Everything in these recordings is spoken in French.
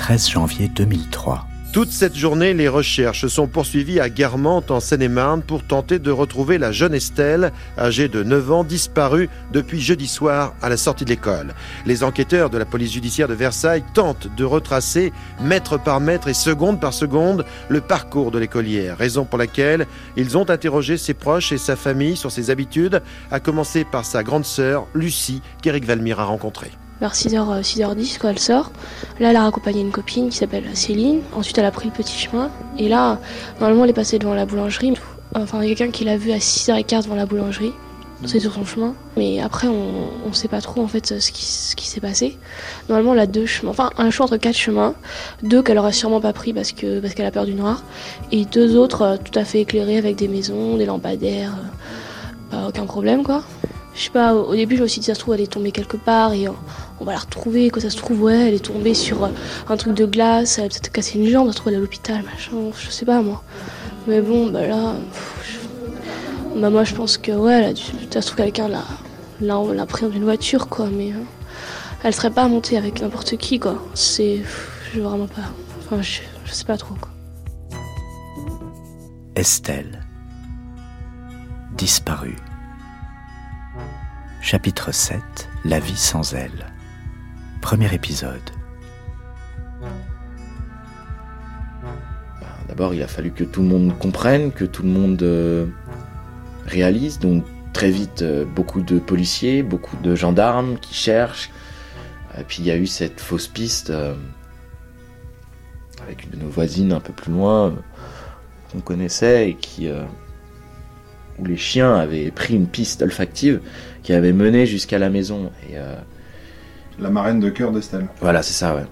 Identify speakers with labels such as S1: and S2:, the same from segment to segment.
S1: 13 janvier 2003.
S2: Toute cette journée, les recherches sont poursuivies à Guermantes en Seine-et-Marne pour tenter de retrouver la jeune Estelle, âgée de 9 ans, disparue depuis jeudi soir à la sortie de l'école. Les enquêteurs de la police judiciaire de Versailles tentent de retracer, mètre par mètre et seconde par seconde, le parcours de l'écolière, raison pour laquelle ils ont interrogé ses proches et sa famille sur ses habitudes, à commencer par sa grande sœur, Lucie, qu'Éric Valmire a rencontrée
S3: vers 6h, 6h10 quand elle sort. Là, elle a raccompagné une copine qui s'appelle Céline. Ensuite, elle a pris le petit chemin. Et là, normalement, elle est passée devant la boulangerie. Enfin, quelqu'un qui l'a vue à 6h15 devant la boulangerie. C'est sur son chemin. Mais après, on ne sait pas trop en fait ce qui, s'est passé. Normalement, elle a deux chemins. Enfin, un choix entre quatre chemins. Deux qu'elle aura sûrement pas pris parce que parce qu'elle a peur du noir. Et deux autres euh, tout à fait éclairés avec des maisons, des lampadaires. Euh, pas aucun problème quoi. Je sais pas, au début, je me suis dit, ça se trouve, elle est tombée quelque part et on va la retrouver. Quand ça se trouve, ouais, elle est tombée sur euh, un truc de glace, elle a peut-être cassé une jambe, ça se trouve, elle est à l'hôpital, machin, je sais pas, moi. Mais bon, bah là, bah moi, je pense que, ouais, dû, ça se trouve, quelqu'un l'a, l'a, pris dans une voiture, quoi, mais hein, elle serait pas montée avec n'importe qui, quoi. C'est, je vraiment pas, enfin, je, je sais pas trop, quoi.
S1: Estelle, disparue. Chapitre 7 La vie sans elle. Premier épisode.
S4: Bah, d'abord, il a fallu que tout le monde comprenne, que tout le monde euh, réalise. Donc, très vite, euh, beaucoup de policiers, beaucoup de gendarmes qui cherchent. Et puis, il y a eu cette fausse piste euh, avec une de nos voisines un peu plus loin qu'on connaissait et qui où les chiens avaient pris une piste olfactive qui avait mené jusqu'à la maison. Et, euh,
S5: La marraine de cœur d'Estelle.
S4: Voilà, c'est ça, ouais.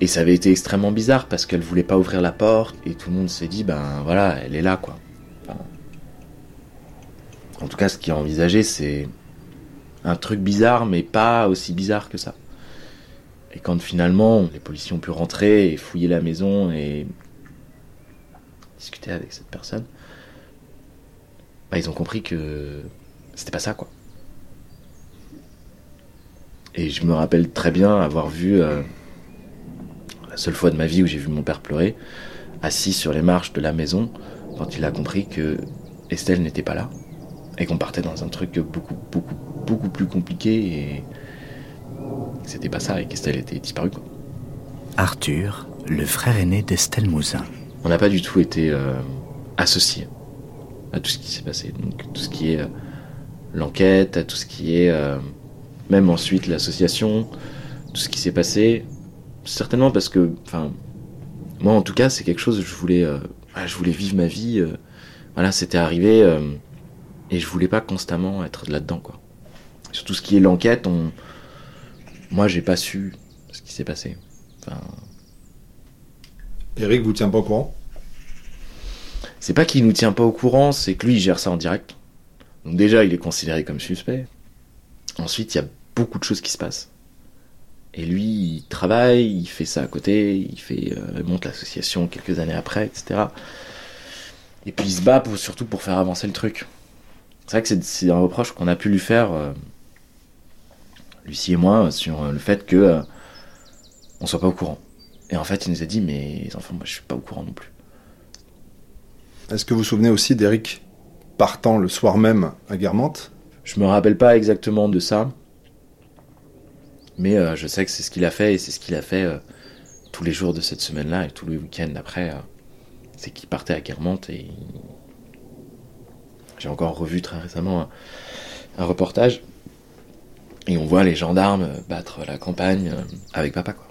S4: Et ça avait été extrêmement bizarre parce qu'elle voulait pas ouvrir la porte et tout le monde s'est dit, ben voilà, elle est là, quoi. en tout cas, ce qui est envisagé, c'est un truc bizarre, mais pas aussi bizarre que ça. Et quand finalement les policiers ont pu rentrer et fouiller la maison et discuter avec cette personne, bah, ils ont compris que c'était pas ça, quoi. Et je me rappelle très bien avoir vu euh, la seule fois de ma vie où j'ai vu mon père pleurer, assis sur les marches de la maison, quand il a compris que Estelle n'était pas là et qu'on partait dans un truc beaucoup, beaucoup, beaucoup plus compliqué et c'était pas ça et qu'Estelle était disparue, quoi.
S1: Arthur, le frère aîné d'Estelle Mouzin.
S4: On n'a pas du tout été euh, associés à tout ce qui s'est passé. Donc tout ce qui est euh, l'enquête, à tout ce qui est euh, même ensuite l'association, tout ce qui s'est passé. Certainement parce que, enfin, moi en tout cas, c'est quelque chose. Je voulais, euh, je voulais vivre ma vie. voilà, c'était arrivé et je voulais pas constamment être là-dedans, quoi. Sur tout ce qui est l'enquête, on, moi, j'ai pas su ce qui s'est passé. Enfin.
S5: Eric vous tient pas au courant?
S4: C'est pas qu'il nous tient pas au courant, c'est que lui il gère ça en direct. Donc déjà il est considéré comme suspect. Ensuite il y a beaucoup de choses qui se passent. Et lui il travaille, il fait ça à côté, il fait euh, monte l'association quelques années après, etc. Et puis il se bat surtout pour faire avancer le truc. C'est vrai que c'est un reproche qu'on a pu lui faire, euh, Lucie et moi, sur euh, le fait que euh, on soit pas au courant. Et en fait il nous a dit mais les enfants moi je suis pas au courant non plus.
S5: Est-ce que vous vous souvenez aussi d'Eric partant le soir même à Guermantes?
S4: Je me rappelle pas exactement de ça, mais euh, je sais que c'est ce qu'il a fait et c'est ce qu'il a fait euh, tous les jours de cette semaine-là et tous les week-ends après. Euh, c'est qu'il partait à Guermantes et j'ai encore revu très récemment un, reportage et on voit les gendarmes battre la campagne avec papa quoi.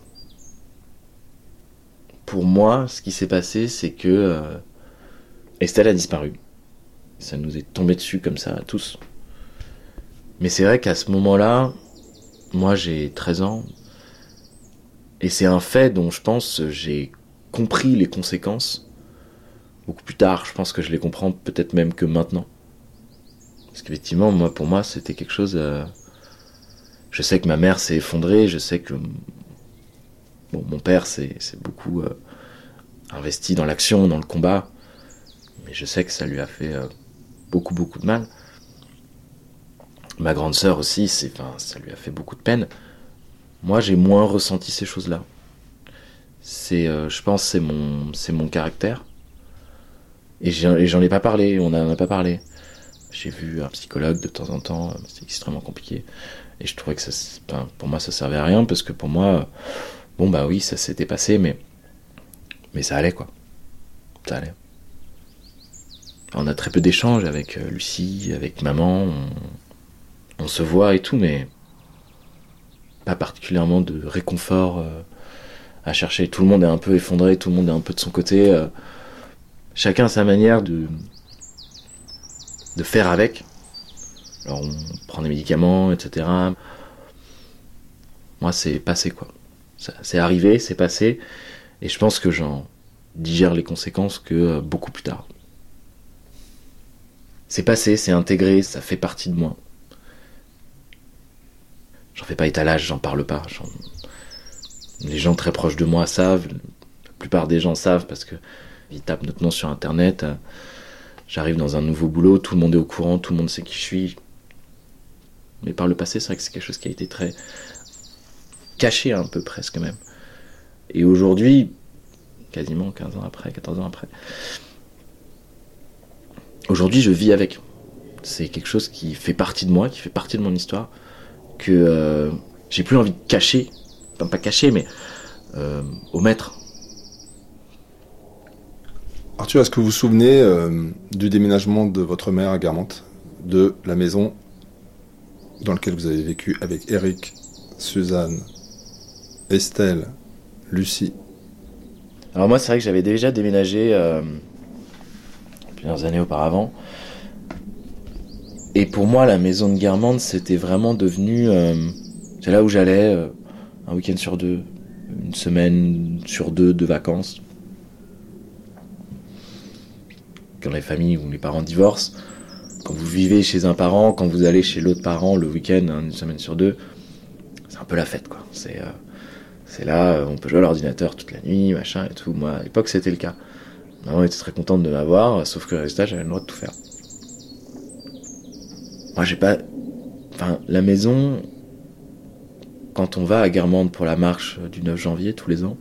S4: Pour moi, ce qui s'est passé, c'est que Estelle a disparu. Ça nous est tombé dessus comme ça, à tous. Mais c'est vrai qu'à ce moment-là, moi j'ai 13 ans, et c'est un fait dont je pense j'ai compris les conséquences beaucoup plus tard. Je pense que je les comprends peut-être même que maintenant. Parce qu'effectivement, moi, pour moi, c'était quelque chose. Euh, je sais que ma mère s'est effondrée, je sais que bon, mon père s'est beaucoup euh, investi dans l'action, dans le combat mais je sais que ça lui a fait euh, beaucoup, beaucoup de mal. Ma grande sœur aussi, ça lui a fait beaucoup de peine. Moi, j'ai moins ressenti ces choses-là. euh, je pense, c'est mon, c'est mon caractère. Et j'en ai pas parlé, on n'en a pas parlé. J'ai vu un psychologue de temps en temps, euh, c'est extrêmement compliqué. Et je trouvais que pour moi, ça servait à rien parce que pour moi, bon bah oui, ça s'était passé, mais mais ça allait quoi, ça allait. On a très peu d'échanges avec euh, Lucie, avec maman, on, se voit et tout, mais pas particulièrement de réconfort euh, à chercher. Tout le monde est un peu effondré, tout le monde est un peu de son côté. euh, chacun a sa manière de faire avec. Alors on prend des médicaments, etc. Moi c'est passé quoi. C'est arrivé, c'est passé, et je pense que j'en digère les conséquences que beaucoup plus tard. C'est passé, c'est intégré, ça fait partie de moi. J'en fais pas étalage, j'en parle pas. Les gens très proches de moi savent, la plupart des gens savent parce que ils tapent notre nom sur internet. euh, J'arrive dans un nouveau boulot, tout le monde est au courant, tout le monde sait qui je suis. Mais par le passé, c'est vrai que c'est quelque chose qui a été très caché un peu presque même. Et aujourd'hui, quasiment 15 ans après, 14 ans après, aujourd'hui je vis avec. C'est quelque chose qui fait partie de moi, qui fait partie de mon histoire, que euh, j'ai plus envie de cacher, enfin pas cacher, mais euh, omettre.
S5: Arthur, est-ce que vous vous souvenez euh, du déménagement de votre mère à Guermantes, de la maison dans laquelle vous avez vécu avec Eric, Suzanne, Estelle, Lucie?
S4: Alors moi, c'est vrai que j'avais déjà déménagé euh, plusieurs années auparavant. Et pour moi, la maison de Guermantes, c'était vraiment devenu... euh, c'est là où j'allais euh, un week-end sur deux, une semaine sur deux de vacances. Quand les familles ou les parents divorcent, quand vous vivez chez un parent, quand vous allez chez l'autre parent le week-end, hein, une semaine sur deux, c'est un peu la fête, quoi. C'est... euh, c'est là, euh, on peut jouer à l'ordinateur toute la nuit, machin et tout. Moi, à l'époque, c'était le cas. Maman était très contente de m'avoir, sauf que résultat, j'avais le droit de tout faire. Moi, j'ai pas. Enfin, la maison, quand on va à Guermantes pour la marche du 9 janvier tous les ans,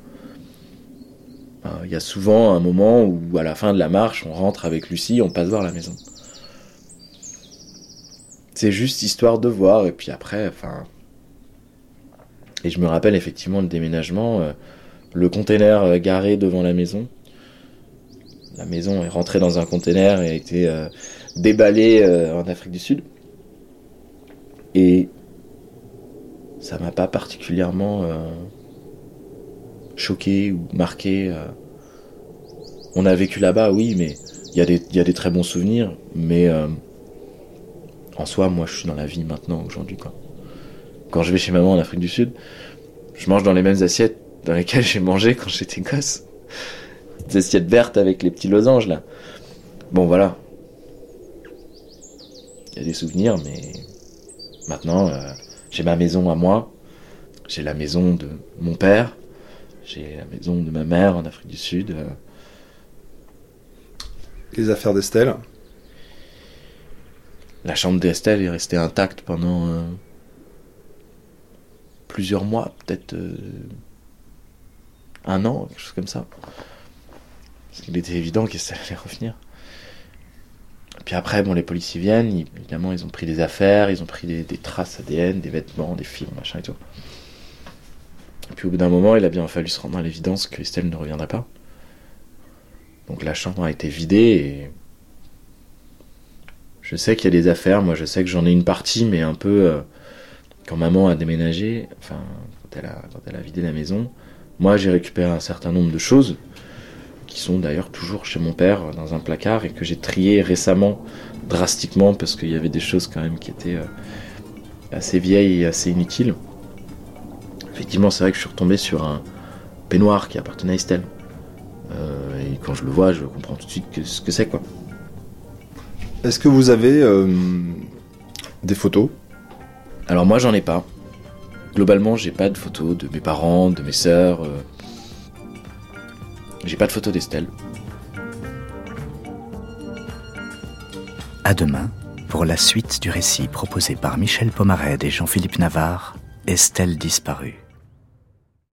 S4: euh, il y a souvent un moment où, à la fin de la marche, on rentre avec Lucie, on passe voir la maison. C'est juste histoire de voir, et puis après, enfin. Et je me rappelle effectivement le déménagement, euh, le container euh, garé devant la maison. La maison est rentrée dans un container et a été euh, déballée euh, en Afrique du Sud. Et ça m'a pas particulièrement euh, choqué ou marqué. euh. On a vécu là-bas, oui, mais il y, a des- il y a des très bons souvenirs. Mais en soi, moi, je suis dans la vie maintenant, aujourd'hui, quand je vais chez maman en Afrique du Sud, je mange dans les mêmes assiettes dans lesquelles j'ai mangé quand j'étais gosse. Des assiettes vertes avec les petits losanges là. Bon voilà. Il y a des souvenirs, mais maintenant euh, j'ai ma maison à moi, j'ai la maison de mon père, j'ai la maison de ma mère en Afrique du Sud. euh.
S5: Les affaires d'Estelle
S4: La chambre d'Estelle est restée intacte pendant euh, plusieurs mois, peut-être un an, quelque chose comme ça. Parce qu'il était évident qu'Estelle allait revenir. Puis après, bon, les policiers viennent, évidemment, ils ont pris des affaires, ils ont pris des, traces ADN, des vêtements, des films, machin et tout. Et puis au bout d'un moment, il a bien fallu se rendre à l'évidence que Estelle ne reviendrait pas. Donc la chambre a été vidée et je sais qu'il y a des affaires, moi je sais que j'en ai une partie, mais un peu euh, quand maman a déménagé, enfin quand elle a vidé la maison, moi j'ai récupéré un certain nombre de choses qui sont d'ailleurs toujours chez mon père dans un placard et que j'ai trié récemment drastiquement parce qu'il y avait des choses quand même qui étaient euh, assez vieilles et assez inutiles. Effectivement, c'est vrai que je suis retombé sur un peignoir qui appartenait à Estelle. Euh, et quand je le vois, je comprends tout de suite que, ce que c'est quoi.
S5: Est-ce que vous avez euh, des photos?
S4: Alors moi j'en ai pas. Globalement j'ai pas de photos de mes parents, de mes sœurs. euh. J'ai pas de photos d'Estelle.
S1: À demain pour la suite du récit proposé par Michel Pomarède et Jean-Philippe Navarre, Estelle disparue.